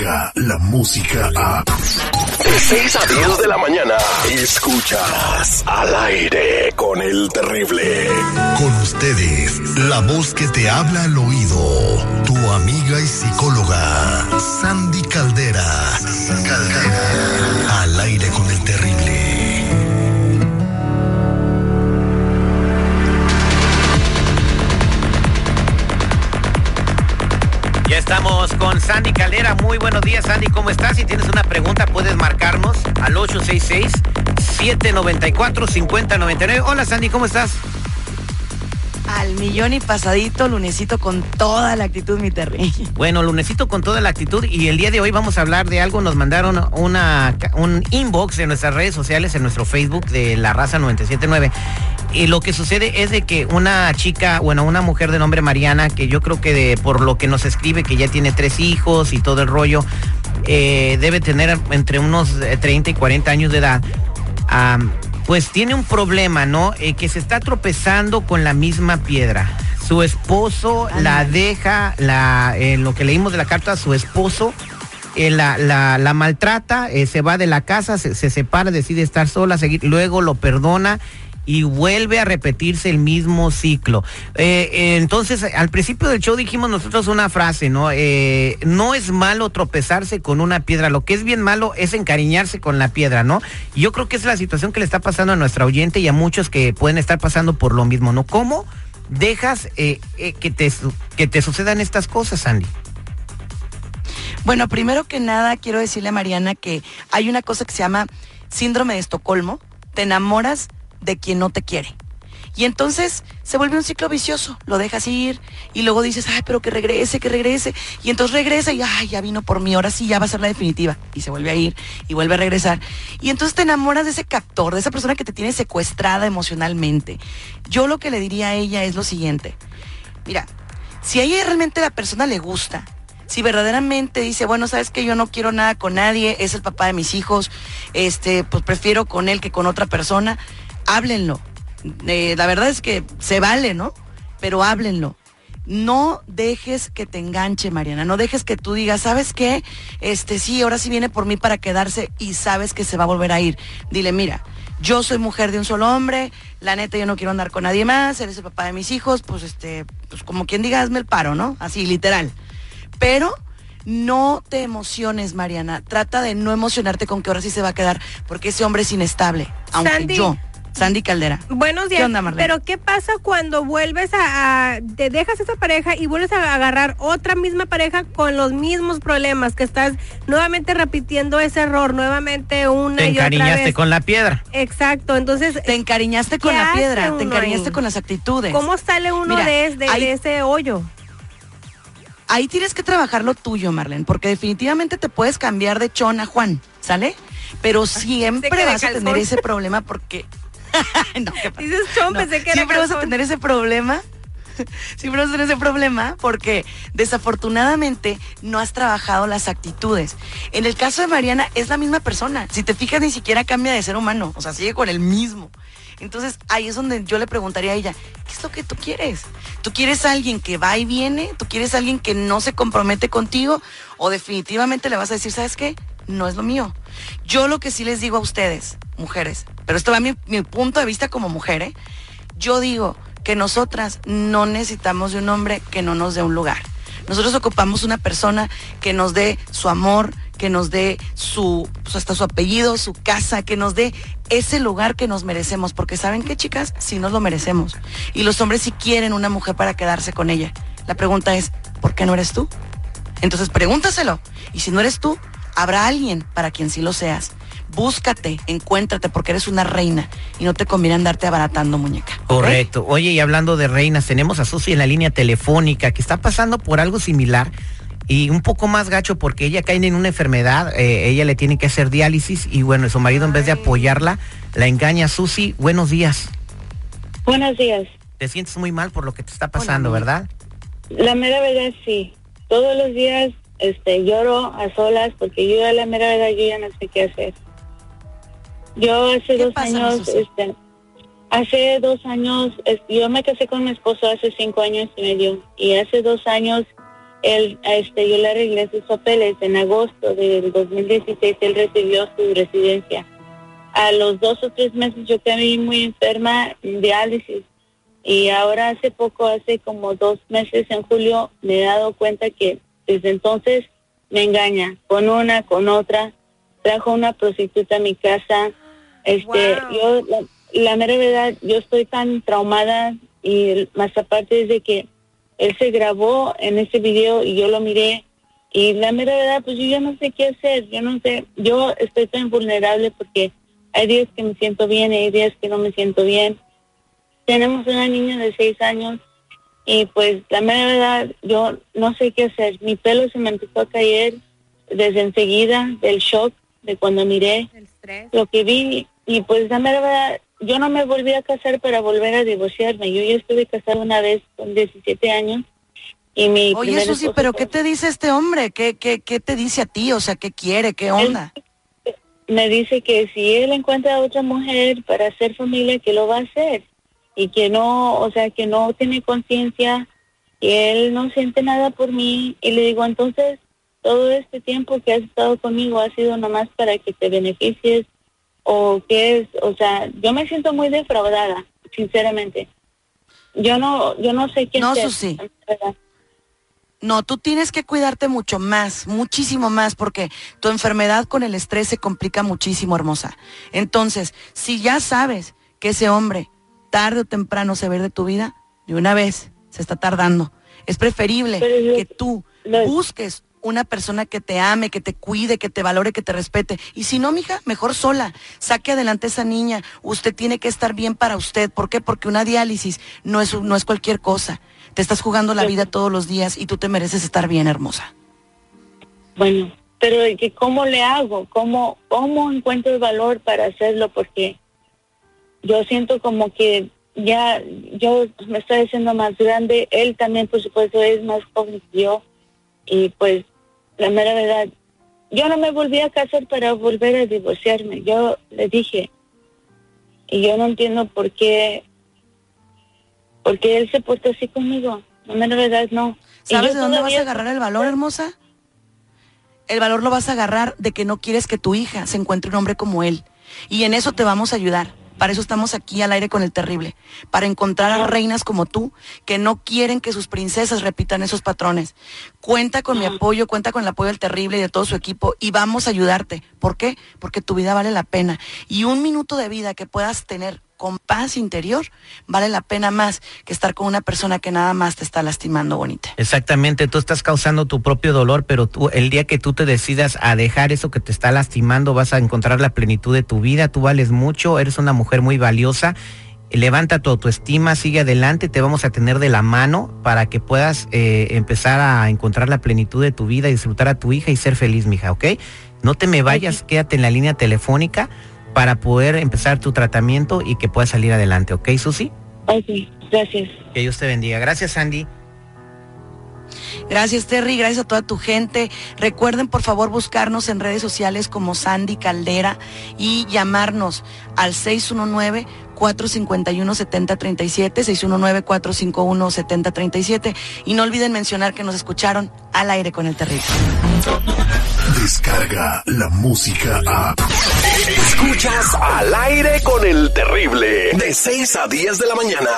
la música a... De 6 a 10 de la mañana, escuchas al aire con el terrible. Con ustedes, la voz que te habla al oído, tu amiga y psicóloga, Sandy Caldera. Caldera. Al aire con el terrible. Estamos con Sandy Caldera. Muy buenos días, Sandy. ¿Cómo estás? Si tienes una pregunta, puedes marcarnos al 866-794-5099. Hola, Sandy, ¿cómo estás? Al millón y pasadito, lunesito con toda la actitud, mi Terry. Bueno, lunesito con toda la actitud y el día de hoy vamos a hablar de algo. Nos mandaron una, un inbox en nuestras redes sociales, en nuestro Facebook de La Raza 979. Y lo que sucede es de que una chica, bueno, una mujer de nombre Mariana, que yo creo que de, por lo que nos escribe, que ya tiene tres hijos y todo el rollo, eh, debe tener entre unos 30 y 40 años de edad. pues tiene un problema, ¿no? Eh, que se está tropezando con la misma piedra. Su esposo la deja, la, en lo que leímos de la carta, su esposo eh, la, la, la maltrata, eh, se va de la casa, se, se separa, decide estar sola, seguir, luego lo perdona y vuelve a repetirse el mismo ciclo. Eh, eh, entonces, al principio del show dijimos nosotros una frase, ¿no? Eh, no es malo tropezarse con una piedra, lo que es bien malo es encariñarse con la piedra, ¿no? Yo creo que es la situación que le está pasando a nuestra oyente y a muchos que pueden estar pasando por lo mismo, ¿no? ¿Cómo dejas que, te, que te sucedan estas cosas, Andy? Bueno, primero que nada, quiero decirle a Mariana que hay una cosa que se llama síndrome de Estocolmo. Te enamoras de quien no te quiere. Y entonces se vuelve un ciclo vicioso, lo dejas ir y luego dices, ay, pero que regrese, que regrese. Y entonces regresa y, ay, ya vino por mí, ahora sí ya va a ser la definitiva. Y se vuelve a ir y vuelve a regresar. Y entonces te enamoras de ese captor, de esa persona que te tiene secuestrada emocionalmente. Yo lo que le diría a ella es lo siguiente. Mira, si a ella realmente la persona le gusta, si verdaderamente dice, bueno, sabes que yo no quiero nada con nadie, es el papá de mis hijos, este, pues prefiero con él que con otra persona, háblenlo. Eh, la verdad es que se vale, ¿no? Pero háblenlo. No dejes que te enganche, Mariana. No dejes que tú digas, ¿sabes qué? Este sí, ahora sí viene por mí para quedarse y sabes que se va a volver a ir. Dile, mira, yo soy mujer de un solo hombre, la neta yo no quiero andar con nadie más, eres el papá de mis hijos, pues este, pues como quien diga, hazme el paro, ¿no? Así, literal. Pero no te emociones, Mariana. Trata de no emocionarte con que ahora sí se va a quedar, porque ese hombre es inestable. Aunque Sandy. yo, Sandy Caldera. Buenos días. ¿Qué onda, Marlene? Pero ¿qué pasa cuando vuelves a, a- te dejas esa pareja y vuelves a agarrar otra misma pareja con los mismos problemas que estás nuevamente repitiendo ese error, nuevamente una Te y otra encariñaste vez? con la piedra. Exacto, entonces Te encariñaste con ¿Qué la piedra, te encariñaste ahí? con las actitudes. ¿cómo sale uno Mira, de, de- hay- de ese hoyo? Ahí tienes que trabajar lo tuyo, Marlene, porque definitivamente te puedes cambiar de chon a Juan, ¿sale? Pero siempre vas a tener ese problema porque... No, ¿qué pasa? Dices chon, No, pensé que era siempre vas a tener ese problema. Siempre vas a tener ese problema porque desafortunadamente no has trabajado las actitudes. En el caso de Mariana es la misma persona. Si te fijas ni siquiera cambia de ser humano, o sea, sigue con el mismo. Entonces ahí es donde yo le preguntaría a ella, ¿qué es lo que tú quieres? ¿Tú quieres a alguien que va y viene? ¿Tú quieres a alguien que no se compromete contigo? ¿O definitivamente le vas a decir, ¿sabes qué? No es lo mío. Yo lo que sí les digo a ustedes, mujeres, pero esto va mi, punto de vista como mujer, ¿eh? Yo digo que nosotras no necesitamos de un hombre que no nos dé un lugar. Nosotros ocupamos una persona que nos dé su amor, que nos dé su, pues, hasta su apellido, su casa, que nos dé ese lugar que nos merecemos. Porque saben qué, chicas, sí nos lo merecemos. Y los hombres sí quieren una mujer para quedarse con ella. La pregunta es, ¿por qué no eres tú? Entonces pregúntaselo. Y si no eres tú, habrá alguien para quien sí lo seas. Búscate, encuéntrate, porque eres una reina y no te conviene andarte abaratando, muñeca. Correcto. Oye, y hablando de reinas, tenemos a Susi en la línea telefónica que está pasando por algo similar y un poco más gacho porque ella cae en una enfermedad, eh, ella le tiene que hacer diálisis y bueno, su marido en vez de apoyarla, la engaña. Susi, buenos días. Buenos días. Te sientes muy mal por lo que te está pasando, Hola, ¿verdad? La mera verdad sí. Todos los días este lloro a solas porque yo a la mera verdad yo ya no sé qué hacer. Yo hace ¿Qué dos pasa, años, este, hace dos años, yo me casé con mi esposo hace cinco años y medio y hace dos años él, este, yo le arreglé sus papeles en agosto del 2016, él recibió su residencia. A los dos o tres meses yo quedé muy enferma en diálisis y ahora hace poco, hace como dos meses en julio, me he dado cuenta que desde entonces me engaña con una, con otra, trajo una prostituta a mi casa. Este, yo, la, la mera verdad, yo estoy tan traumada y más aparte es de que él se grabó en ese video y yo lo miré y la mera verdad, pues yo ya no sé qué hacer, yo no sé, yo estoy tan vulnerable porque hay días que me siento bien y hay días que no me siento bien. Tenemos una niña de seis años y pues la mera verdad, yo no sé qué hacer. Mi pelo se me empezó a caer desde enseguida del shock de cuando miré lo que vi y pues la verdad, yo no me volví a casar para volver a divorciarme. Yo ya estuve casada una vez con 17 años y mi Oye, eso sí, pero fue- ¿qué te dice este hombre? ¿Qué, qué, ¿Qué te dice a ti? O sea, ¿qué quiere? ¿Qué onda? me dice que si él encuentra a otra mujer para hacer familia, que lo va a hacer. Y que no, o sea, que no tiene conciencia, que él no siente nada por mí. Y le digo, entonces, todo este tiempo que has estado conmigo ha sido nomás para que te beneficies o qué es, o sea, yo me siento muy defraudada, sinceramente. Yo no, yo no sé qué No, hacer. Susi. No, tú tienes que cuidarte mucho más, muchísimo más, porque tu enfermedad con el estrés se complica muchísimo, hermosa. Entonces, si ya sabes que ese hombre tarde o temprano se va a ir de tu vida, de una vez, se está tardando. Es preferible yo- que tú lo- busques una persona que te ame, que te cuide, que te valore, que te respete. Y si no, mija, mejor sola. Saque adelante esa niña. Usted tiene que estar bien para usted. ¿Por qué? Porque una diálisis no es, no es cualquier cosa. Te estás jugando la vida todos los días y tú te mereces estar bien, hermosa. Bueno, pero ¿y que ¿cómo le hago? ¿Cómo, ¿Cómo encuentro el valor para hacerlo? Porque yo siento como que ya yo me estoy haciendo más grande. Él también, por supuesto, es más joven yo. Y pues, la mera verdad, yo no me volví a casar para volver a divorciarme. Yo le dije, y yo no entiendo por qué, porque él se portó así conmigo. La mera verdad, no. ¿Sabes de dónde vas a agarrar el valor, hermosa? El valor lo vas a agarrar de que no quieres que tu hija se encuentre un hombre como él. Y en eso te vamos a ayudar. Para eso estamos aquí al aire con el terrible. Para encontrar a reinas como tú que no quieren que sus princesas repitan esos patrones. Cuenta con mi apoyo, cuenta con el apoyo del terrible y de todo su equipo y vamos a ayudarte. ¿Por qué? Porque tu vida vale la pena. Y un minuto de vida que puedas tener con paz interior vale la pena más que estar con una persona que nada más te está lastimando bonita. Exactamente, tú estás causando tu propio dolor, pero tú, el día que tú te decidas a dejar eso que te está lastimando, vas a encontrar la plenitud de tu vida, tú vales mucho, eres una mujer muy valiosa, levanta tu autoestima, sigue adelante, te vamos a tener de la mano para que puedas eh, empezar a encontrar la plenitud de tu vida, disfrutar a tu hija y ser feliz, mija, ¿ok? No te me vayas, quédate en la línea telefónica para poder empezar tu tratamiento y que puedas salir adelante, ¿ok, Susi? Ok, gracias. Que Dios te bendiga. Gracias, Sandy. Gracias Terry, gracias a toda tu gente. Recuerden por favor buscarnos en redes sociales como Sandy Caldera y llamarnos al 619 451 7037 619 451 7037 y no olviden mencionar que nos escucharon al aire con el terrible. Descarga la música a. Escuchas al aire con el terrible. De 6 a 10 de la mañana.